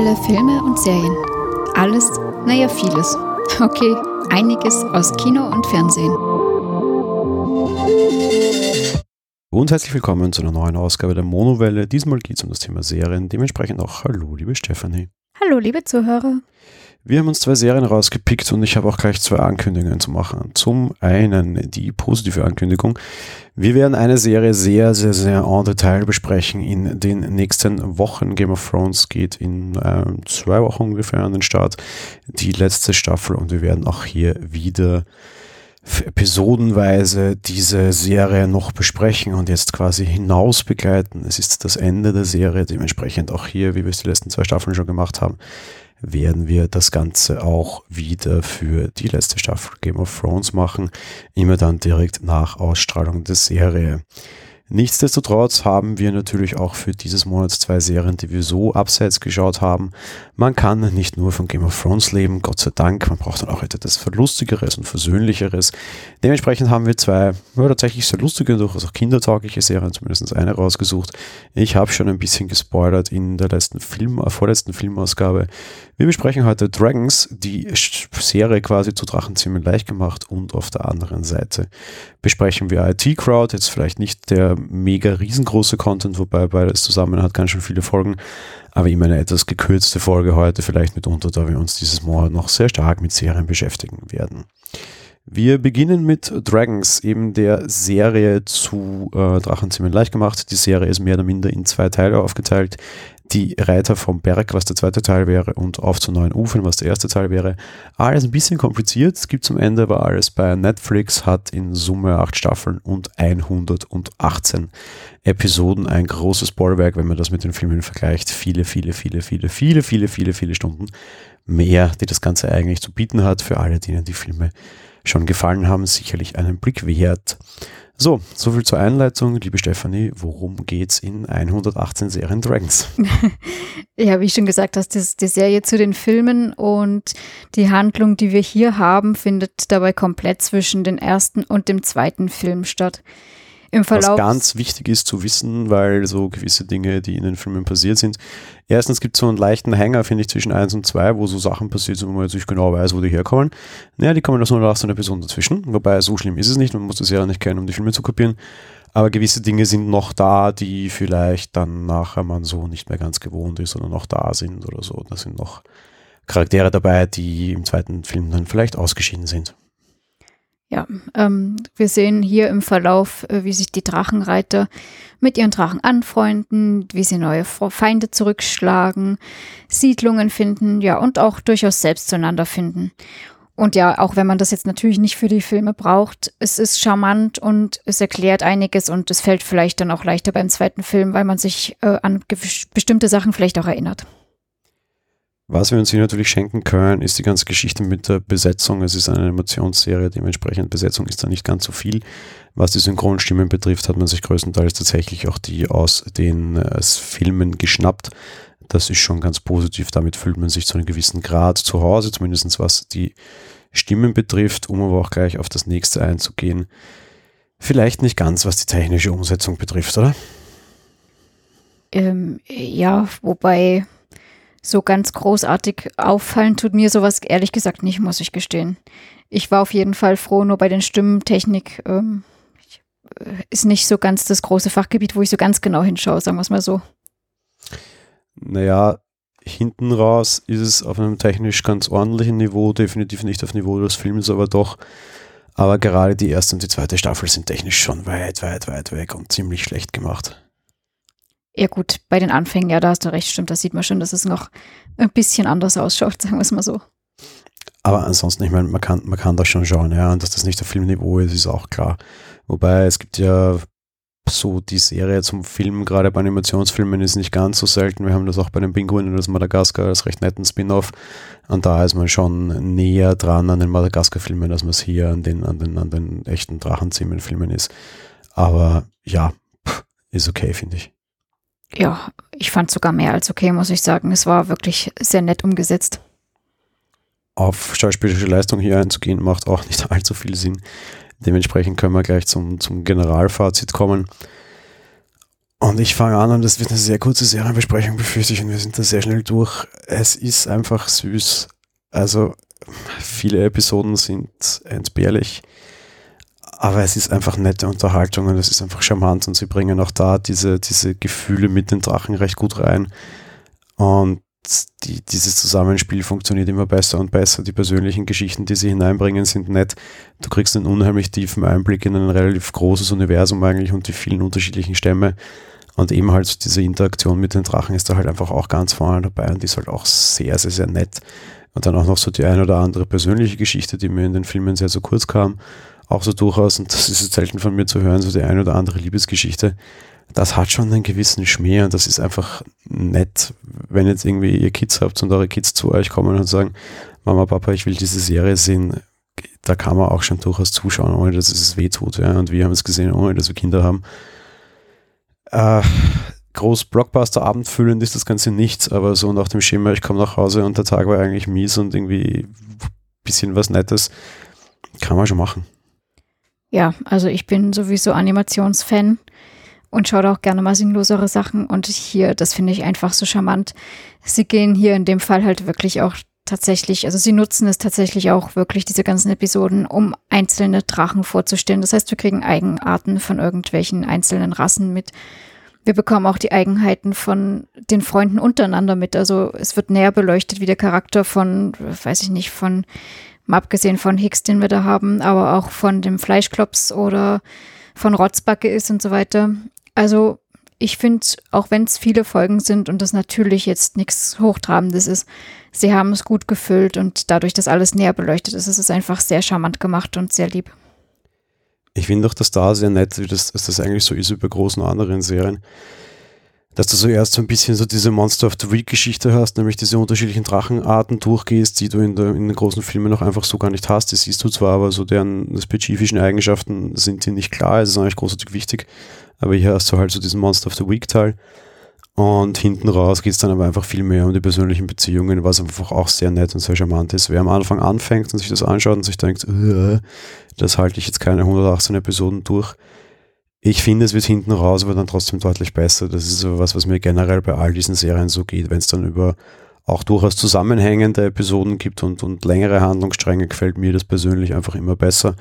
Monowelle Filme und Serien. Alles, naja, vieles. Okay, einiges aus Kino und Fernsehen. Und herzlich willkommen zu einer neuen Ausgabe der Monowelle. Diesmal geht es um das Thema Serien. Dementsprechend auch Hallo, liebe Stefanie. Hallo, liebe Zuhörer. Wir haben uns zwei Serien rausgepickt und ich habe auch gleich zwei Ankündigungen zu machen. Zum einen die positive Ankündigung. Wir werden eine Serie sehr, sehr, sehr en Detail besprechen in den nächsten Wochen. Game of Thrones geht in äh, zwei Wochen ungefähr an den Start. Die letzte Staffel und wir werden auch hier wieder episodenweise diese Serie noch besprechen und jetzt quasi hinaus begleiten. Es ist das Ende der Serie, dementsprechend auch hier, wie wir es die letzten zwei Staffeln schon gemacht haben, werden wir das Ganze auch wieder für die letzte Staffel Game of Thrones machen, immer dann direkt nach Ausstrahlung der Serie. Nichtsdestotrotz haben wir natürlich auch für dieses Monat zwei Serien, die wir so abseits geschaut haben. Man kann nicht nur von Game of Thrones leben, Gott sei Dank. Man braucht dann auch etwas Verlustigeres und Versöhnlicheres. Dementsprechend haben wir zwei ja, tatsächlich sehr lustige, durchaus auch kindertaugliche Serien, zumindest eine rausgesucht. Ich habe schon ein bisschen gespoilert in der letzten Film, äh, vorletzten Filmausgabe. Wir besprechen heute Dragons, die Serie quasi zu Drachenzimmer leicht gemacht und auf der anderen Seite besprechen wir IT Crowd, jetzt vielleicht nicht der mega riesengroße Content, wobei beides zusammen hat ganz schön viele Folgen, aber immer eine etwas gekürzte Folge heute, vielleicht mitunter, da wir uns dieses Monat noch sehr stark mit Serien beschäftigen werden. Wir beginnen mit Dragons, eben der Serie zu äh, Drachenzimmer leicht gemacht. Die Serie ist mehr oder minder in zwei Teile aufgeteilt die Reiter vom Berg, was der zweite Teil wäre, und auf zu neuen Ufern, was der erste Teil wäre. Alles ein bisschen kompliziert. Es gibt zum Ende aber alles bei Netflix, hat in Summe acht Staffeln und 118 Episoden. Ein großes Bollwerk, wenn man das mit den Filmen vergleicht. Viele, viele, viele, viele, viele, viele, viele, viele Stunden mehr, die das Ganze eigentlich zu bieten hat. Für alle, denen die Filme schon gefallen haben, sicherlich einen Blick wert. So, soviel zur Einleitung. Liebe Stefanie, worum geht's in 118 Serien Dragons? ja, wie schon gesagt hast, das die Serie zu den Filmen und die Handlung, die wir hier haben, findet dabei komplett zwischen dem ersten und dem zweiten Film statt im Verlauf. Was ganz wichtig ist zu wissen, weil so gewisse Dinge, die in den Filmen passiert sind. Erstens gibt es so einen leichten Hänger, finde ich, zwischen 1 und 2, wo so Sachen passiert sind, wo man jetzt nicht genau weiß, wo die herkommen. Naja, die kommen aus nur nach so einer Person dazwischen. Wobei, so schlimm ist es nicht, man muss das ja nicht kennen, um die Filme zu kopieren. Aber gewisse Dinge sind noch da, die vielleicht dann nachher man so nicht mehr ganz gewohnt ist oder noch da sind oder so. Da sind noch Charaktere dabei, die im zweiten Film dann vielleicht ausgeschieden sind. Ja, ähm, wir sehen hier im Verlauf, äh, wie sich die Drachenreiter mit ihren Drachen anfreunden, wie sie neue Feinde zurückschlagen, Siedlungen finden, ja, und auch durchaus selbst zueinander finden. Und ja, auch wenn man das jetzt natürlich nicht für die Filme braucht, es ist charmant und es erklärt einiges und es fällt vielleicht dann auch leichter beim zweiten Film, weil man sich äh, an bestimmte Sachen vielleicht auch erinnert. Was wir uns hier natürlich schenken können, ist die ganze Geschichte mit der Besetzung. Es ist eine Animationsserie, dementsprechend Besetzung ist da nicht ganz so viel. Was die Synchronstimmen betrifft, hat man sich größtenteils tatsächlich auch die aus den äh, Filmen geschnappt. Das ist schon ganz positiv. Damit fühlt man sich zu einem gewissen Grad zu Hause, zumindest was die Stimmen betrifft, um aber auch gleich auf das nächste einzugehen. Vielleicht nicht ganz, was die technische Umsetzung betrifft, oder? Ähm, ja, wobei so ganz großartig auffallen tut mir sowas ehrlich gesagt nicht, muss ich gestehen. Ich war auf jeden Fall froh, nur bei den Stimmentechnik ähm, äh, ist nicht so ganz das große Fachgebiet, wo ich so ganz genau hinschaue, sagen wir es mal so. Naja, hinten raus ist es auf einem technisch ganz ordentlichen Niveau, definitiv nicht auf Niveau des Films, aber doch. Aber gerade die erste und die zweite Staffel sind technisch schon weit, weit, weit weg und ziemlich schlecht gemacht. Ja gut, bei den Anfängen, ja, da hast du recht, stimmt, da sieht man schon, dass es noch ein bisschen anders ausschaut, sagen wir es mal so. Aber ansonsten, ich meine, man kann, man kann das schon schauen, ja, und dass das nicht auf Filmniveau ist, ist auch klar. Wobei es gibt ja so die Serie zum Film, gerade bei Animationsfilmen, ist nicht ganz so selten. Wir haben das auch bei den Pinguinen das Madagaskar als recht netten Spin-off. Und da ist man schon näher dran an den Madagaskar-Filmen, als man es hier an den, an den, an den echten Drachenzimmer-Filmen ist. Aber ja, ist okay, finde ich ja, ich fand sogar mehr als okay, muss ich sagen. Es war wirklich sehr nett umgesetzt. Auf schauspielerische Leistung hier einzugehen, macht auch nicht allzu viel Sinn. Dementsprechend können wir gleich zum, zum Generalfazit kommen. Und ich fange an und das wird eine sehr kurze Serienbesprechung, befürchte ich, und wir sind da sehr schnell durch. Es ist einfach süß. Also viele Episoden sind entbehrlich, aber es ist einfach nette Unterhaltung und es ist einfach charmant und sie bringen auch da diese, diese Gefühle mit den Drachen recht gut rein. Und die, dieses Zusammenspiel funktioniert immer besser und besser. Die persönlichen Geschichten, die sie hineinbringen, sind nett. Du kriegst einen unheimlich tiefen Einblick in ein relativ großes Universum eigentlich und die vielen unterschiedlichen Stämme. Und eben halt diese Interaktion mit den Drachen ist da halt einfach auch ganz vorne dabei und die ist halt auch sehr, sehr, sehr nett. Und dann auch noch so die ein oder andere persönliche Geschichte, die mir in den Filmen sehr, so kurz kam, auch so durchaus, und das ist selten von mir zu hören, so die ein oder andere Liebesgeschichte. Das hat schon einen gewissen Schmäh und das ist einfach nett, wenn jetzt irgendwie ihr Kids habt und eure Kids zu euch kommen und sagen, Mama, Papa, ich will diese Serie sehen. Da kann man auch schon durchaus zuschauen, ohne dass es weh tut. Ja. Und wir haben es gesehen, ohne dass wir Kinder haben äh, groß Blockbuster-Abend füllend ist das Ganze nichts, aber so nach dem Schema, ich komme nach Hause und der Tag war eigentlich mies und irgendwie ein bisschen was Nettes, kann man schon machen. Ja, also ich bin sowieso Animationsfan und schaue auch gerne mal sinnlosere Sachen und hier, das finde ich einfach so charmant. Sie gehen hier in dem Fall halt wirklich auch tatsächlich, also sie nutzen es tatsächlich auch wirklich, diese ganzen Episoden, um einzelne Drachen vorzustellen. Das heißt, wir kriegen Eigenarten von irgendwelchen einzelnen Rassen mit. Wir bekommen auch die Eigenheiten von den Freunden untereinander mit. Also es wird näher beleuchtet, wie der Charakter von, weiß ich nicht, von, mal abgesehen von Hicks, den wir da haben, aber auch von dem Fleischklops oder von Rotzbacke ist und so weiter. Also ich finde, auch wenn es viele Folgen sind und das natürlich jetzt nichts Hochtrabendes ist, sie haben es gut gefüllt und dadurch, dass alles näher beleuchtet ist, ist es einfach sehr charmant gemacht und sehr lieb. Ich finde auch das da sehr nett, wie das, dass das eigentlich so ist über großen anderen Serien. Dass du zuerst so ein bisschen so diese Monster of the Week Geschichte hast, nämlich diese unterschiedlichen Drachenarten durchgehst, die du in, der, in den großen Filmen noch einfach so gar nicht hast. Die siehst du zwar, aber so deren spezifischen Eigenschaften sind dir nicht klar. Es ist eigentlich großartig wichtig. Aber hier hast du halt so diesen Monster of the Week Teil. Und hinten raus geht es dann aber einfach viel mehr um die persönlichen Beziehungen, was einfach auch sehr nett und sehr charmant ist. Wer am Anfang anfängt und sich das anschaut und sich denkt, äh, das halte ich jetzt keine 118 Episoden durch. Ich finde, es wird hinten raus aber dann trotzdem deutlich besser. Das ist so was, was mir generell bei all diesen Serien so geht. Wenn es dann über auch durchaus zusammenhängende Episoden gibt und, und längere Handlungsstränge, gefällt mir das persönlich einfach immer besser.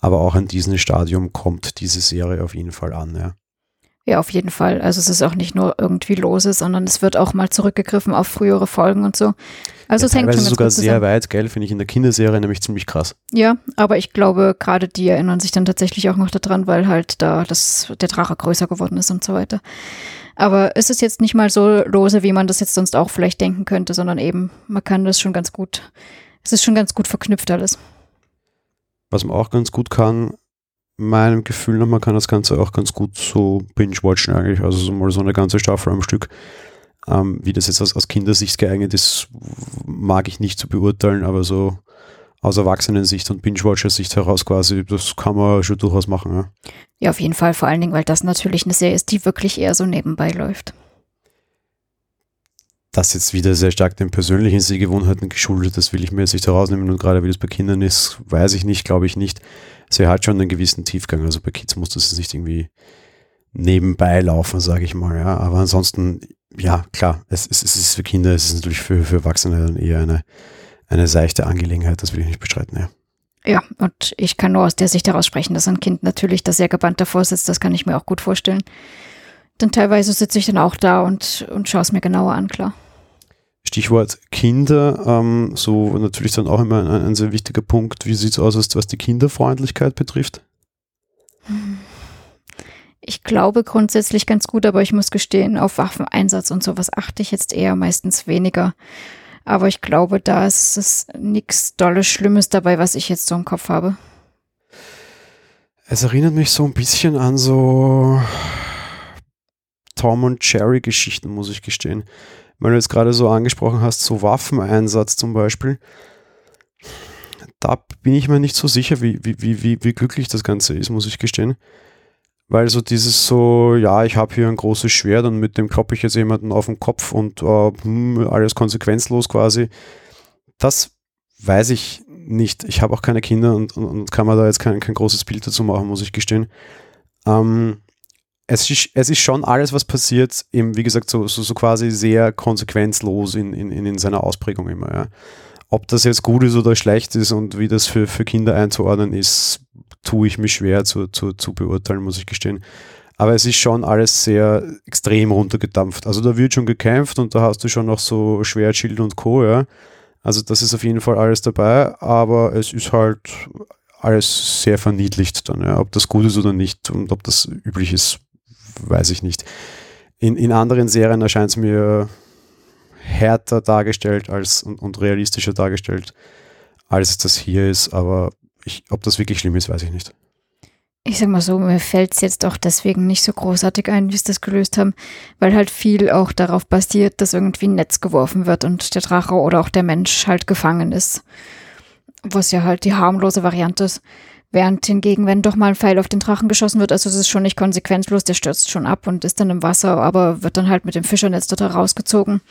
Aber auch an diesem Stadium kommt diese Serie auf jeden Fall an. Ja. Ja, auf jeden Fall. Also es ist auch nicht nur irgendwie lose, sondern es wird auch mal zurückgegriffen auf frühere Folgen und so. Also ja, es hängt schon sogar sehr weit, gell, finde ich in der Kinderserie nämlich ziemlich krass. Ja, aber ich glaube, gerade die erinnern sich dann tatsächlich auch noch daran, weil halt da das, der Drache größer geworden ist und so weiter. Aber es ist jetzt nicht mal so lose, wie man das jetzt sonst auch vielleicht denken könnte, sondern eben, man kann das schon ganz gut, es ist schon ganz gut verknüpft alles. Was man auch ganz gut kann, meinem Gefühl nach, man kann das Ganze auch ganz gut so binge-watchen eigentlich, also so mal so eine ganze Staffel am Stück. Ähm, wie das jetzt aus, aus Kindersicht geeignet ist, mag ich nicht zu beurteilen, aber so aus Erwachsenensicht und Binge-Watcher-Sicht heraus quasi, das kann man schon durchaus machen. Ja. ja, auf jeden Fall, vor allen Dingen, weil das natürlich eine Serie ist, die wirklich eher so nebenbei läuft. Das jetzt wieder sehr stark den persönlichen Sehgewohnheiten geschuldet, das will ich mir jetzt nicht herausnehmen und gerade wie das bei Kindern ist, weiß ich nicht, glaube ich nicht sie hat schon einen gewissen Tiefgang. Also bei Kids muss das nicht irgendwie nebenbei laufen, sage ich mal. Ja. Aber ansonsten, ja, klar, es, es, es ist für Kinder, es ist natürlich für, für Erwachsene dann eher eine, eine seichte Angelegenheit, das will ich nicht bestreiten, ja. Ja, und ich kann nur aus der Sicht heraus sprechen, dass ein Kind natürlich da sehr gebannt davor sitzt, das kann ich mir auch gut vorstellen. Denn teilweise sitze ich dann auch da und, und schaue es mir genauer an, klar. Stichwort Kinder, ähm, so natürlich dann auch immer ein, ein sehr wichtiger Punkt. Wie sieht es aus, was die Kinderfreundlichkeit betrifft? Ich glaube grundsätzlich ganz gut, aber ich muss gestehen, auf Waffeneinsatz und sowas achte ich jetzt eher meistens weniger. Aber ich glaube, da ist es nichts Dolles Schlimmes dabei, was ich jetzt so im Kopf habe. Es erinnert mich so ein bisschen an so Tom und Jerry Geschichten, muss ich gestehen weil du jetzt gerade so angesprochen hast, so Waffeneinsatz zum Beispiel, da bin ich mir nicht so sicher, wie, wie, wie, wie glücklich das Ganze ist, muss ich gestehen. Weil so dieses so, ja, ich habe hier ein großes Schwert und mit dem kloppe ich jetzt jemanden auf den Kopf und äh, hm, alles konsequenzlos quasi, das weiß ich nicht. Ich habe auch keine Kinder und, und, und, kann mir da jetzt kein, kein großes Bild dazu machen, muss ich gestehen. Ähm, es ist, es ist schon alles, was passiert, eben, wie gesagt, so, so, so quasi sehr konsequenzlos in, in, in seiner Ausprägung immer. Ja. Ob das jetzt gut ist oder schlecht ist und wie das für, für Kinder einzuordnen ist, tue ich mich schwer zu, zu, zu beurteilen, muss ich gestehen. Aber es ist schon alles sehr extrem runtergedampft. Also da wird schon gekämpft und da hast du schon noch so Schwertschild und Co. Ja. Also das ist auf jeden Fall alles dabei, aber es ist halt alles sehr verniedlicht dann. Ja. Ob das gut ist oder nicht und ob das üblich ist, weiß ich nicht. In, in anderen Serien erscheint es mir härter dargestellt als und, und, realistischer dargestellt, als das hier ist, aber ich, ob das wirklich schlimm ist, weiß ich nicht. Ich sag mal so, mir fällt es jetzt auch deswegen nicht so großartig ein, wie sie das gelöst haben, weil halt viel auch darauf basiert, dass irgendwie ein Netz geworfen wird und der Drache oder auch der Mensch halt gefangen ist. Was ja halt die harmlose Variante ist. Während hingegen, wenn doch mal ein Pfeil auf den Drachen geschossen wird, also es ist schon nicht konsequenzlos, der stürzt schon ab und ist dann im Wasser, aber wird dann halt mit dem Fischernetz dort rausgezogen.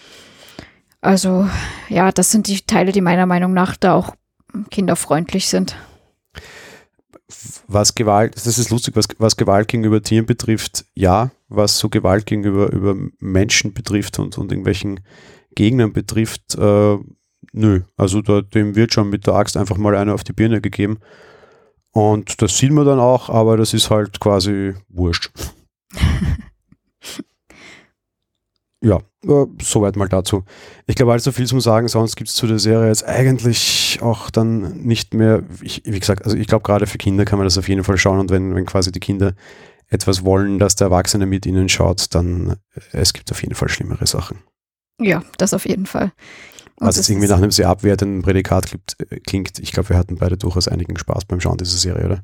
Also ja, das sind die Teile, die meiner Meinung nach da auch kinderfreundlich sind. Was Gewalt, das ist lustig, was, was Gewalt gegenüber Tieren betrifft, ja, was so Gewalt gegenüber über Menschen betrifft und, und irgendwelchen Gegnern betrifft, äh, nö. Also da, dem wird schon mit der Axt einfach mal einer auf die Birne gegeben. Und das sieht man dann auch, aber das ist halt quasi wurscht. ja, äh, soweit mal dazu. Ich glaube, allzu viel zum Sagen, sonst gibt es zu der Serie jetzt eigentlich auch dann nicht mehr, ich, wie gesagt, also ich glaube, gerade für Kinder kann man das auf jeden Fall schauen und wenn, wenn quasi die Kinder etwas wollen, dass der Erwachsene mit ihnen schaut, dann äh, es gibt auf jeden Fall schlimmere Sachen. Ja, das auf jeden Fall. Was jetzt irgendwie nach einem sehr abwertenden Prädikat klingt, äh, klingt. ich glaube, wir hatten beide durchaus einigen Spaß beim Schauen dieser Serie, oder?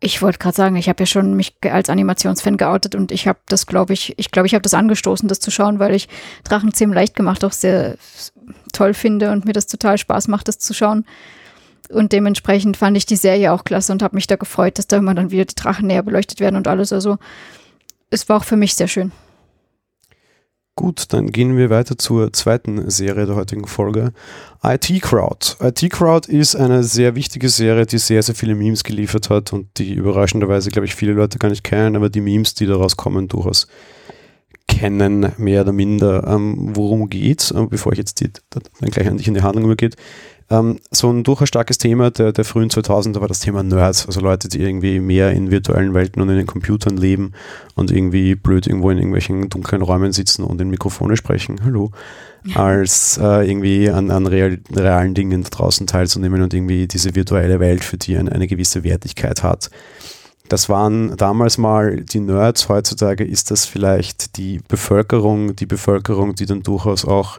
Ich wollte gerade sagen, ich habe ja schon mich als Animationsfan geoutet und ich habe das, glaube ich, ich glaube, ich habe das angestoßen, das zu schauen, weil ich Drachenzähmen leicht gemacht auch sehr toll finde und mir das total Spaß macht, das zu schauen. Und dementsprechend fand ich die Serie auch klasse und habe mich da gefreut, dass da immer dann wieder die Drachen näher beleuchtet werden und alles. Also es war auch für mich sehr schön. Gut, dann gehen wir weiter zur zweiten Serie der heutigen Folge. IT Crowd. IT Crowd ist eine sehr wichtige Serie, die sehr, sehr viele Memes geliefert hat und die überraschenderweise, glaube ich, viele Leute gar nicht kennen, aber die Memes, die daraus kommen, durchaus kennen, mehr oder minder. Ähm, worum geht's? Bevor ich jetzt die, dann gleich an dich in die Handlung übergeht. Ähm, so ein durchaus starkes Thema der, der frühen 2000er war das Thema Nerds, also Leute, die irgendwie mehr in virtuellen Welten und in den Computern leben und irgendwie blöd irgendwo in irgendwelchen dunklen Räumen sitzen und in Mikrofone sprechen, hallo, als äh, irgendwie an, an real, realen Dingen da draußen teilzunehmen und irgendwie diese virtuelle Welt, für die eine, eine gewisse Wertigkeit hat. Das waren damals mal die Nerds, heutzutage ist das vielleicht die Bevölkerung, die Bevölkerung, die dann durchaus auch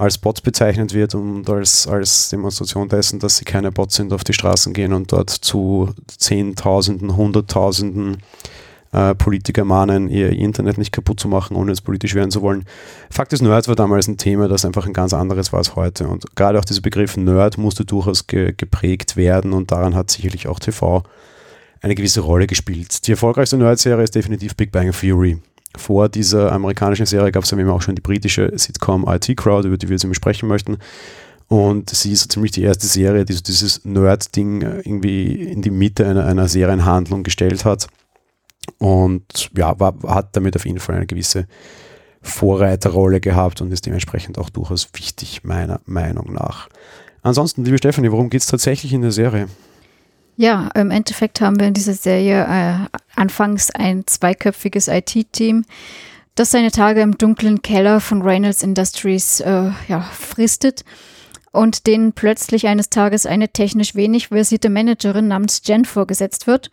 als Bots bezeichnet wird und als, als Demonstration dessen, dass sie keine Bots sind, auf die Straßen gehen und dort zu Zehntausenden, Hunderttausenden äh, Politiker mahnen, ihr Internet nicht kaputt zu machen, ohne es politisch werden zu wollen. Fakt ist, Nerd war damals ein Thema, das einfach ein ganz anderes war als heute. Und gerade auch dieser Begriff Nerd musste durchaus ge geprägt werden und daran hat sicherlich auch TV eine gewisse Rolle gespielt. Die erfolgreichste Nerd-Serie ist definitiv Big Bang Theory vor dieser amerikanischen Serie gab es ja auch schon die britische Sitcom IT Crowd, über die wir jetzt sprechen möchten. Und sie ist so ziemlich die erste Serie, die so dieses Nerd-Ding irgendwie in die Mitte einer, einer Serienhandlung gestellt hat. Und ja, war, hat damit auf jeden Fall eine gewisse Vorreiterrolle gehabt und ist dementsprechend auch durchaus wichtig, meiner Meinung nach. Ansonsten, liebe Stefanie, worum geht es tatsächlich in der Serie? Ja, im Endeffekt haben wir in dieser Serie äh, anfangs ein zweiköpfiges IT-Team, das seine Tage im dunklen Keller von Reynolds Industries äh, ja, fristet und denen plötzlich eines Tages eine technisch wenig versierte Managerin namens Jen vorgesetzt wird.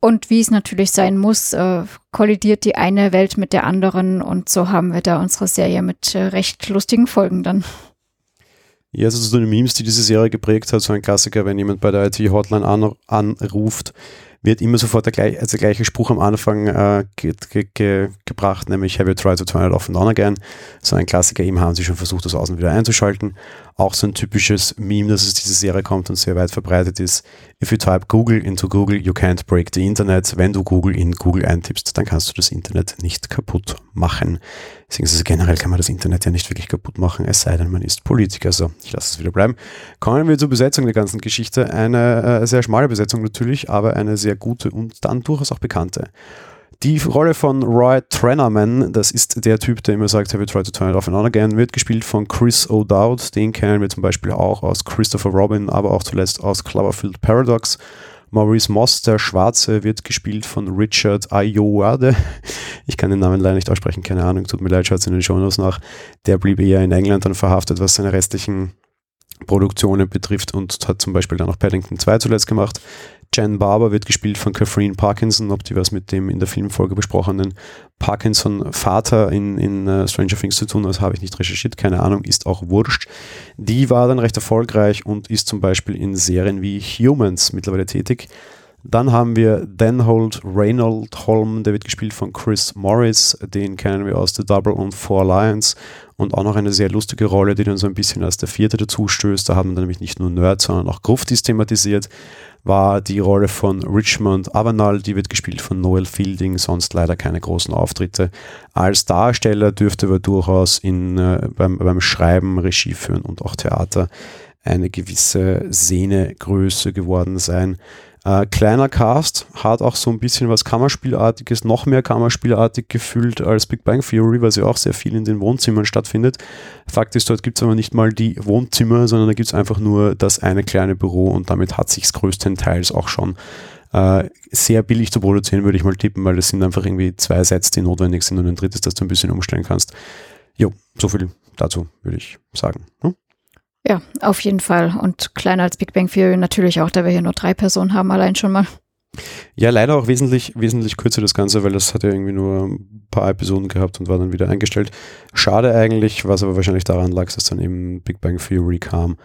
Und wie es natürlich sein muss, äh, kollidiert die eine Welt mit der anderen und so haben wir da unsere Serie mit äh, recht lustigen Folgen dann. Ja, also so eine Memes, die diese Serie geprägt hat, so ein Klassiker, wenn jemand bei der IT-Hotline anruft, wird immer sofort der, gleich, also der gleiche Spruch am Anfang äh, ge, ge, ge, gebracht, nämlich Have you tried to turn it off and on again? So ein Klassiker, eben haben sie schon versucht, das außen wieder einzuschalten. Auch so ein typisches Meme, dass es diese Serie kommt und sehr weit verbreitet ist. If you type Google into Google, you can't break the Internet. Wenn du Google in Google eintippst, dann kannst du das Internet nicht kaputt machen. Beziehungsweise generell kann man das Internet ja nicht wirklich kaputt machen, es sei denn, man ist Politiker. So, ich lasse es wieder bleiben. Kommen wir zur Besetzung der ganzen Geschichte. Eine äh, sehr schmale Besetzung natürlich, aber eine sehr gute und dann durchaus auch bekannte. Die Rolle von Roy Trennerman, das ist der Typ, der immer sagt, have you tried to turn it off and on again, wird gespielt von Chris O'Dowd. Den kennen wir zum Beispiel auch aus Christopher Robin, aber auch zuletzt aus Cloverfield Paradox. Maurice Moss, der Schwarze, wird gespielt von Richard Ayoade. Ich kann den Namen leider nicht aussprechen, keine Ahnung, tut mir leid, schaut es in den Shownotes nach. Der blieb eher in England dann verhaftet, was seine restlichen Produktionen betrifft und hat zum Beispiel dann auch Paddington 2 zuletzt gemacht. Jen Barber wird gespielt von Catherine Parkinson, ob die was mit dem in der Filmfolge besprochenen Parkinson-Vater in, in uh, Stranger Things zu tun hat, habe ich nicht recherchiert, keine Ahnung, ist auch wurscht. Die war dann recht erfolgreich und ist zum Beispiel in Serien wie Humans mittlerweile tätig. Dann haben wir Denhold Reynold Holm, der wird gespielt von Chris Morris, den kennen wir aus The Double und Four Lions und auch noch eine sehr lustige Rolle, die dann so ein bisschen als der vierte dazu stößt. Da haben wir nämlich nicht nur Nerds, sondern auch Gruftis thematisiert war die Rolle von Richmond Avanal, die wird gespielt von Noel Fielding, sonst leider keine großen Auftritte. Als Darsteller dürfte aber durchaus in, äh, beim, beim Schreiben, Regie führen und auch Theater eine gewisse Szenegröße geworden sein. Äh, kleiner Cast, hat auch so ein bisschen was Kammerspielartiges, noch mehr Kammerspielartig gefühlt als Big Bang Theory, weil sie auch sehr viel in den Wohnzimmern stattfindet. Fakt ist, dort gibt es aber nicht mal die Wohnzimmer, sondern da gibt es einfach nur das eine kleine Büro und damit hat sich größtenteils auch schon äh, sehr billig zu produzieren, würde ich mal tippen, weil es sind einfach irgendwie zwei Sets, die notwendig sind und ein drittes, das du ein bisschen umstellen kannst. Jo, so viel dazu, würde ich sagen. Hm? Ja, auf jeden Fall. Und kleiner als Big Bang Theory natürlich auch, da wir hier nur drei Personen haben, allein schon mal. Ja, leider auch wesentlich, wesentlich kürzer das Ganze, weil das hat ja irgendwie nur ein paar Episoden gehabt und war dann wieder eingestellt. Schade eigentlich, was aber wahrscheinlich daran lag, dass dann eben Big Bang Theory kam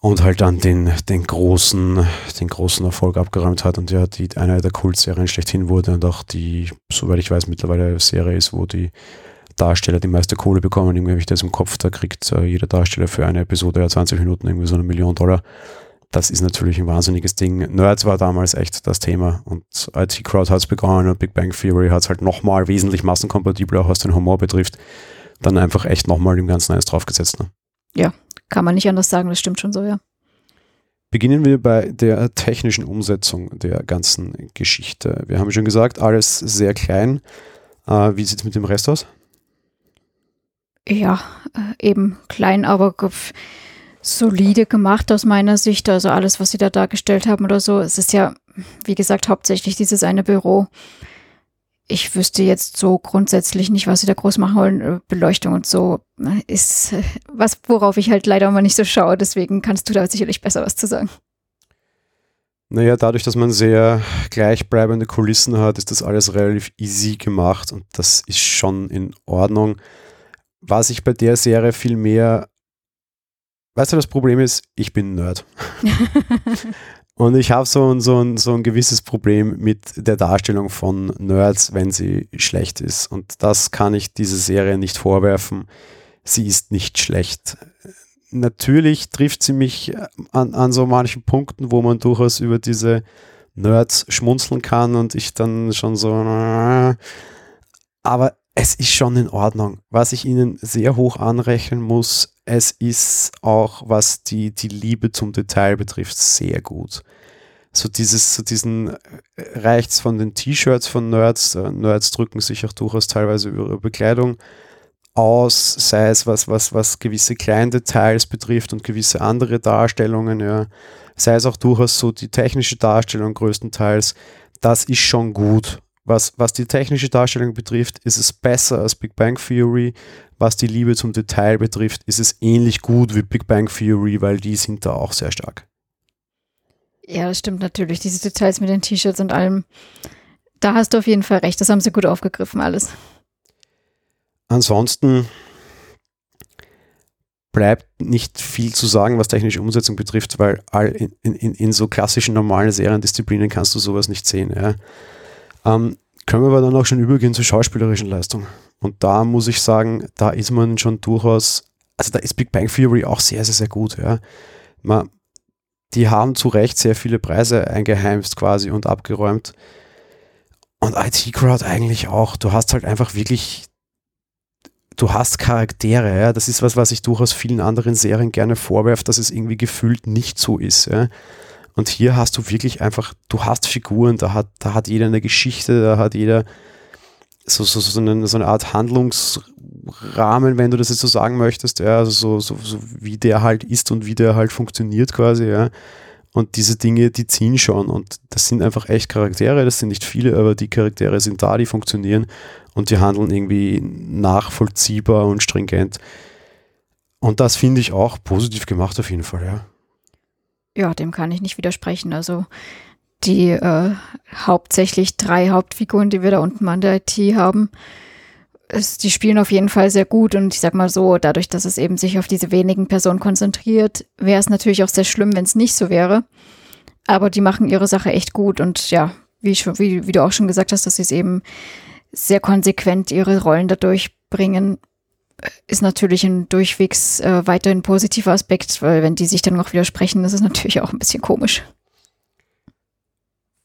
und halt dann den, den großen, den großen Erfolg abgeräumt hat und ja, die eine der Kultserien schlechthin wurde und auch die, soweit ich weiß, mittlerweile Serie ist, wo die Darsteller die meiste Kohle bekommen. Irgendwie habe ich das im Kopf, da kriegt äh, jeder Darsteller für eine Episode ja 20 Minuten irgendwie so eine Million Dollar. Das ist natürlich ein wahnsinniges Ding. Nerds war damals echt das Thema und IT Crowd hat es begonnen und Big Bang Theory hat es halt nochmal wesentlich massenkompatibler, auch was den Humor betrifft, dann einfach echt nochmal dem Ganzen eins draufgesetzt. Ne? Ja, kann man nicht anders sagen, das stimmt schon so, ja. Beginnen wir bei der technischen Umsetzung der ganzen Geschichte. Wir haben schon gesagt, alles sehr klein. Äh, wie sieht es mit dem Rest aus? Ja, äh, eben klein, aber solide gemacht aus meiner Sicht. Also alles, was sie da dargestellt haben oder so. Es ist ja, wie gesagt, hauptsächlich dieses eine Büro. Ich wüsste jetzt so grundsätzlich nicht, was sie da groß machen wollen. Äh, Beleuchtung und so äh, ist was, worauf ich halt leider immer nicht so schaue. Deswegen kannst du da sicherlich besser was zu sagen. Naja, dadurch, dass man sehr gleichbleibende Kulissen hat, ist das alles relativ easy gemacht und das ist schon in Ordnung was ich bei der Serie viel mehr, weißt du, das Problem ist, ich bin Nerd. Und ich habe so, so, ein, so ein gewisses Problem mit der Darstellung von Nerds, wenn sie schlecht ist. Und das kann ich dieser Serie nicht vorwerfen. Sie ist nicht schlecht. Natürlich trifft sie mich an, an so manchen Punkten, wo man durchaus über diese Nerds schmunzeln kann und ich dann schon so. Aber es ist schon in Ordnung. Was ich ihnen sehr hoch anrechnen muss, es ist auch, was die, die Liebe zum Detail betrifft, sehr gut. So dieses, so diesen äh, reicht's von den T-Shirts von Nerds. Äh, Nerds drücken sich auch durchaus teilweise über ihre Bekleidung aus, sei es was, was, was gewisse Kleindetails betrifft und gewisse andere Darstellungen, ja. Sei es auch durchaus so die technische Darstellung größtenteils. Das ist schon gut was, was die technische Darstellung betrifft, ist es besser als Big Bang Theory. Was die Liebe zum Detail betrifft, ist es ähnlich gut wie Big Bang Theory, weil die sind da auch sehr stark. Ja, das stimmt natürlich. Diese Details mit den T-Shirts und allem. Da hast du auf jeden Fall recht. Das haben sie gut aufgegriffen, alles. Ansonsten bleibt nicht viel zu sagen, was technische Umsetzung betrifft, weil all in, in, in so klassischen normalen Seriendisziplinen kannst du sowas nicht sehen. Ja. Ähm, können wir aber dann auch schon übergehen zur schauspielerischen Leistung. Und da muss ich sagen, da ist man schon durchaus, also da ist Big Bang Theory auch sehr, sehr, sehr gut. Ja. Man, die haben zu Recht sehr viele Preise eingeheimst quasi und abgeräumt. Und IT Crowd eigentlich auch. Du hast halt einfach wirklich, du hast Charaktere. Ja. Das ist was, was ich durchaus vielen anderen Serien gerne vorwerfe, dass es irgendwie gefühlt nicht so ist. Ja. Und hier hast du wirklich einfach, du hast Figuren, da hat, da hat jeder eine Geschichte, da hat jeder so, so, so, eine, so eine Art Handlungsrahmen, wenn du das jetzt so sagen möchtest, ja, also so, so, so wie der halt ist und wie der halt funktioniert quasi, ja. Und diese Dinge, die ziehen schon. Und das sind einfach echt Charaktere, das sind nicht viele, aber die Charaktere sind da, die funktionieren und die handeln irgendwie nachvollziehbar und stringent. Und das finde ich auch positiv gemacht auf jeden Fall, ja. Ja, dem kann ich nicht widersprechen. Also die äh, hauptsächlich drei Hauptfiguren, die wir da unten an der IT haben, es, die spielen auf jeden Fall sehr gut und ich sag mal so, dadurch, dass es eben sich auf diese wenigen Personen konzentriert, wäre es natürlich auch sehr schlimm, wenn es nicht so wäre. Aber die machen ihre Sache echt gut und ja, wie, schon, wie, wie du auch schon gesagt hast, dass sie es eben sehr konsequent ihre Rollen dadurch bringen, ist natürlich ein durchwegs äh, weiterhin positiver Aspekt, weil wenn die sich dann noch widersprechen, das ist natürlich auch ein bisschen komisch.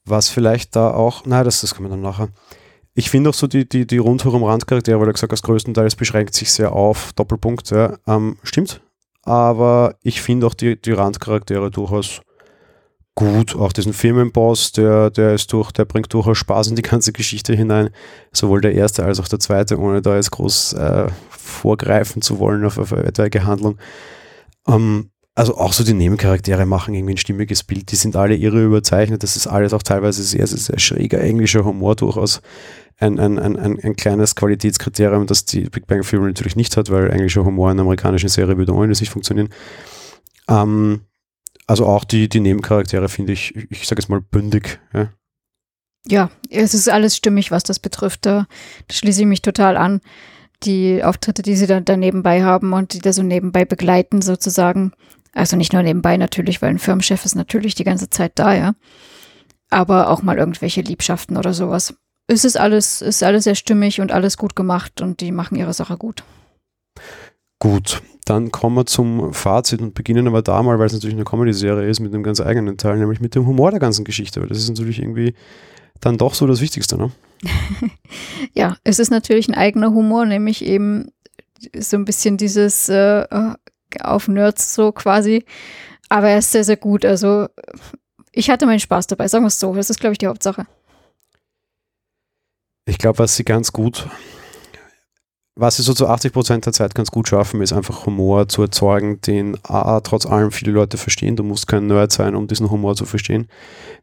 Was vielleicht da auch, na, das, das kann man dann nachher. Ich finde auch so die, die, die rundherum Randcharaktere, weil er gesagt hast, größtenteils beschränkt sich sehr auf Doppelpunkt, ähm, stimmt. Aber ich finde auch die, die Randcharaktere durchaus gut. Auch diesen Firmenboss, der, der ist durch, der bringt durchaus Spaß in die ganze Geschichte hinein. Sowohl der erste als auch der zweite, ohne da jetzt groß äh, vorgreifen zu wollen auf, auf etwaige Handlung. Ähm, also auch so die Nebencharaktere machen irgendwie ein stimmiges Bild. Die sind alle irre überzeichnet. Das ist alles auch teilweise sehr, sehr, sehr schräger englischer Humor durchaus. Ein, ein, ein, ein, kleines Qualitätskriterium, das die Big Bang Theory natürlich nicht hat, weil englischer Humor in einer amerikanischen Serie würde ohne das nicht funktionieren. Ähm, also auch die, die Nebencharaktere finde ich, ich sage jetzt mal, bündig. Ja. ja, es ist alles stimmig, was das betrifft. Da, da schließe ich mich total an. Die Auftritte, die sie da, da nebenbei haben und die da so nebenbei begleiten, sozusagen, also nicht nur nebenbei natürlich, weil ein Firmenchef ist natürlich die ganze Zeit da, ja. Aber auch mal irgendwelche Liebschaften oder sowas. Es ist alles, ist alles sehr stimmig und alles gut gemacht und die machen ihre Sache gut. Gut, dann kommen wir zum Fazit und beginnen aber da mal, weil es natürlich eine Comedy-Serie ist, mit einem ganz eigenen Teil, nämlich mit dem Humor der ganzen Geschichte. Weil das ist natürlich irgendwie dann doch so das Wichtigste, ne? ja, es ist natürlich ein eigener Humor, nämlich eben so ein bisschen dieses äh, äh auf Nerds so quasi. Aber er ist sehr, sehr gut. Also ich hatte meinen Spaß dabei, sagen wir es so. Das ist, glaube ich, die Hauptsache. Ich glaube, was sie ganz gut, was sie so zu 80 Prozent der Zeit ganz gut schaffen, ist einfach Humor zu erzeugen, den A, trotz allem viele Leute verstehen. Du musst kein Nerd sein, um diesen Humor zu verstehen.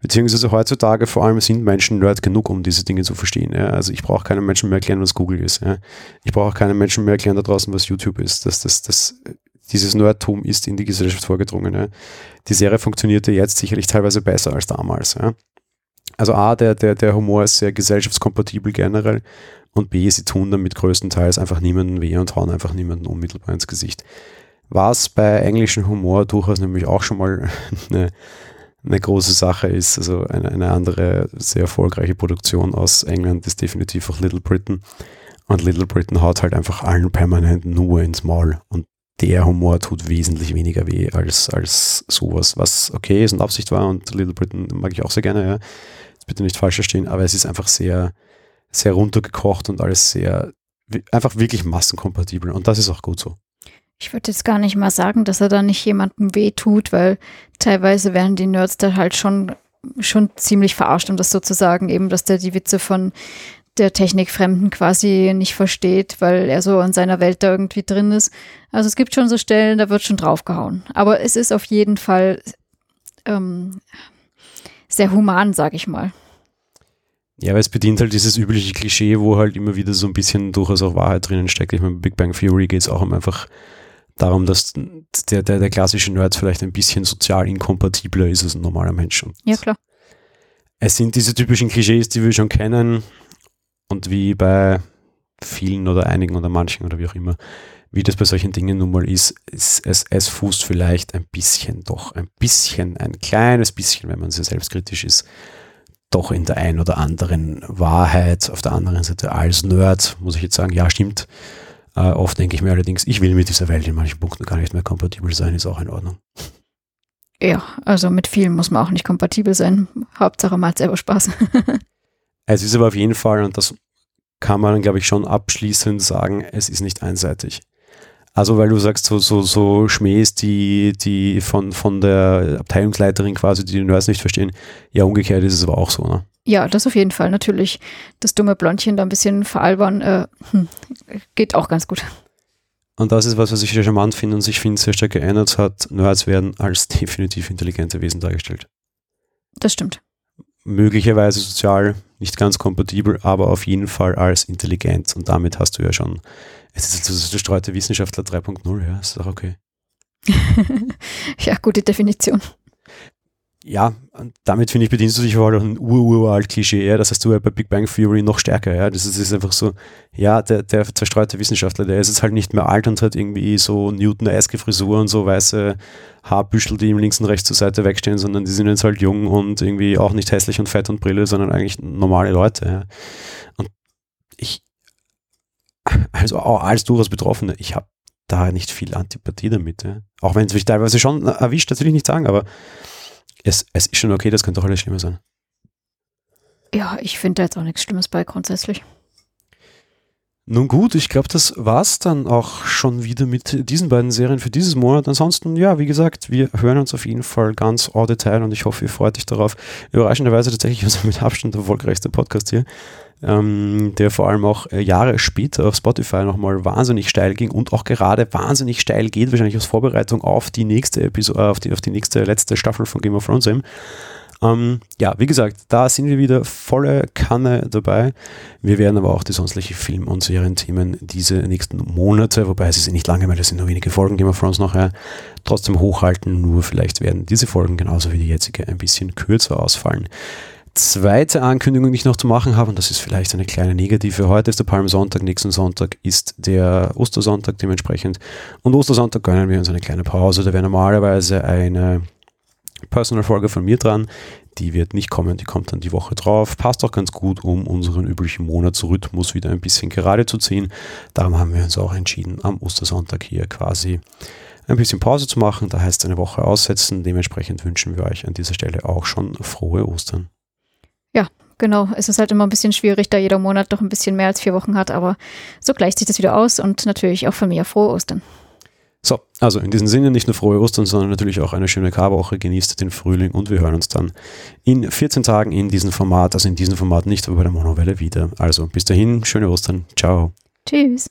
Beziehungsweise heutzutage vor allem sind Menschen Nerd genug, um diese Dinge zu verstehen. Ja. Also ich brauche keinen Menschen mehr erklären, was Google ist. Ja. Ich brauche keinen Menschen mehr erklären da draußen, was YouTube ist. Das, das, das dieses Nerdtum ist in die Gesellschaft vorgedrungen. Ja. Die Serie funktionierte jetzt sicherlich teilweise besser als damals. Also A, der, der, der Humor ist sehr gesellschaftskompatibel generell und B, sie tun damit größtenteils einfach niemanden weh und hauen einfach niemanden unmittelbar ins Gesicht. Was bei englischem Humor durchaus nämlich auch schon mal eine, eine große Sache ist, also eine, eine andere sehr erfolgreiche Produktion aus England ist definitiv auch Little Britain. Und Little Britain haut halt einfach allen permanent nur ins Maul. Und der Humor tut wesentlich weniger weh als, als sowas, was okay ist und Absicht war und Little Britain mag ich auch sehr gerne, ja. Jetzt bitte nicht falsch verstehen, aber es ist einfach sehr, sehr runtergekocht und alles sehr, einfach wirklich massenkompatibel und das ist auch gut so. Ich würde jetzt gar nicht mal sagen, dass er da nicht jemandem weh tut, weil teilweise werden die Nerds da halt schon, schon ziemlich verarscht, um das sozusagen eben, dass der die Witze von der Technikfremden quasi nicht versteht, weil er so in seiner Welt da irgendwie drin ist. Also es gibt schon so Stellen, da wird schon draufgehauen. Aber es ist auf jeden Fall ähm, sehr human, sag ich mal. Ja, weil es bedient halt dieses übliche Klischee, wo halt immer wieder so ein bisschen durchaus auch Wahrheit drinnen steckt. Ich meine, bei Big Bang Theory geht es auch um einfach darum, dass der, der, der klassische Nerd vielleicht ein bisschen sozial inkompatibler ist als ein normaler Mensch. Und ja, klar. Es sind diese typischen Klischees, die wir schon kennen, und wie bei vielen oder einigen oder manchen oder wie auch immer, wie das bei solchen Dingen nun mal ist, ist es, es fußt vielleicht ein bisschen doch, ein bisschen, ein kleines bisschen, wenn man sehr selbstkritisch ist, doch in der ein oder anderen Wahrheit. Auf der anderen Seite als Nerd muss ich jetzt sagen, ja, stimmt. Äh, oft denke ich mir allerdings, ich will mit dieser Welt in manchen Punkten gar nicht mehr kompatibel sein, ist auch in Ordnung. Ja, also mit vielen muss man auch nicht kompatibel sein. Hauptsache man hat selber Spaß. Es ist aber auf jeden Fall, und das kann man, glaube ich, schon abschließend sagen, es ist nicht einseitig. Also, weil du sagst, so, so, so Schmähs, die, die von, von der Abteilungsleiterin quasi, die den Nerds nicht verstehen. Ja, umgekehrt ist es aber auch so, ne? Ja, das auf jeden Fall. Natürlich das dumme Blondchen da ein bisschen veralbern, äh, hm, geht auch ganz gut. Und das ist was, was ich sehr charmant finde und sich finde sehr stark geändert hat. Nerds werden als definitiv intelligente Wesen dargestellt. Das stimmt. Möglicherweise sozial nicht ganz kompatibel, aber auf jeden Fall als intelligent. Und damit hast du ja schon, es ist also gestreute Wissenschaftler 3.0, ja, ist doch okay. ja, gute Definition ja, damit finde ich, bedienst du dich auch ein ururalt Klischee, ja. Das hast du ja bei Big Bang Theory noch stärker, ja. Das ist, ist einfach so, ja, der, der zerstreute Wissenschaftler, der ist jetzt halt nicht mehr alt und hat irgendwie so Newton-eske Frisur und so weiße Haarbüschel, die ihm links und rechts zur Seite wegstehen, sondern die sind jetzt halt jung und irgendwie auch nicht hässlich und fett und Brille, sondern eigentlich normale Leute, ja. Und ich, also auch als durchaus Betroffene, ich habe da nicht viel Antipathie damit, ja. Auch wenn es mich teilweise schon erwischt, das will ich nicht sagen, aber es, es ist schon okay, das könnte auch alles schlimmer sein. Ja, ich finde da jetzt auch nichts Schlimmes bei grundsätzlich. Nun gut, ich glaube, das war's dann auch schon wieder mit diesen beiden Serien für dieses Monat. Ansonsten, ja, wie gesagt, wir hören uns auf jeden Fall ganz au Detail und ich hoffe, ihr freut euch darauf. Überraschenderweise tatsächlich unser mit Abstand erfolgreichster Podcast hier, ähm, der vor allem auch äh, Jahre später auf Spotify nochmal wahnsinnig steil ging und auch gerade wahnsinnig steil geht, wahrscheinlich aus Vorbereitung auf die nächste Episode, auf die, auf die nächste letzte Staffel von Game of Thrones eben. Ähm, ja, wie gesagt, da sind wir wieder volle Kanne dabei. Wir werden aber auch die sonstlichen Film- und Serienthemen diese nächsten Monate, wobei es ist nicht lange, weil es sind nur wenige Folgen Game of Thrones nachher, trotzdem hochhalten. Nur vielleicht werden diese Folgen genauso wie die jetzige ein bisschen kürzer ausfallen. Zweite Ankündigung, die ich noch zu machen habe, und das ist vielleicht eine kleine negative. Heute ist der Palmsonntag, nächsten Sonntag ist der Ostersonntag dementsprechend. Und Ostersonntag gönnen wir uns eine kleine Pause. Da wäre normalerweise eine Personal-Folge von mir dran. Die wird nicht kommen, die kommt dann die Woche drauf. Passt auch ganz gut, um unseren üblichen Monatsrhythmus wieder ein bisschen gerade zu ziehen. Darum haben wir uns auch entschieden, am Ostersonntag hier quasi ein bisschen Pause zu machen. Da heißt eine Woche aussetzen. Dementsprechend wünschen wir euch an dieser Stelle auch schon frohe Ostern. Genau. Es ist halt immer ein bisschen schwierig, da jeder Monat doch ein bisschen mehr als vier Wochen hat, aber so gleicht sich das wieder aus und natürlich auch von mir frohe Ostern. So, also in diesem Sinne nicht nur frohe Ostern, sondern natürlich auch eine schöne Karwoche. Genießt den Frühling und wir hören uns dann in 14 Tagen in diesem Format, also in diesem Format nicht, aber bei der Monowelle wieder. Also bis dahin, schöne Ostern. Ciao. Tschüss.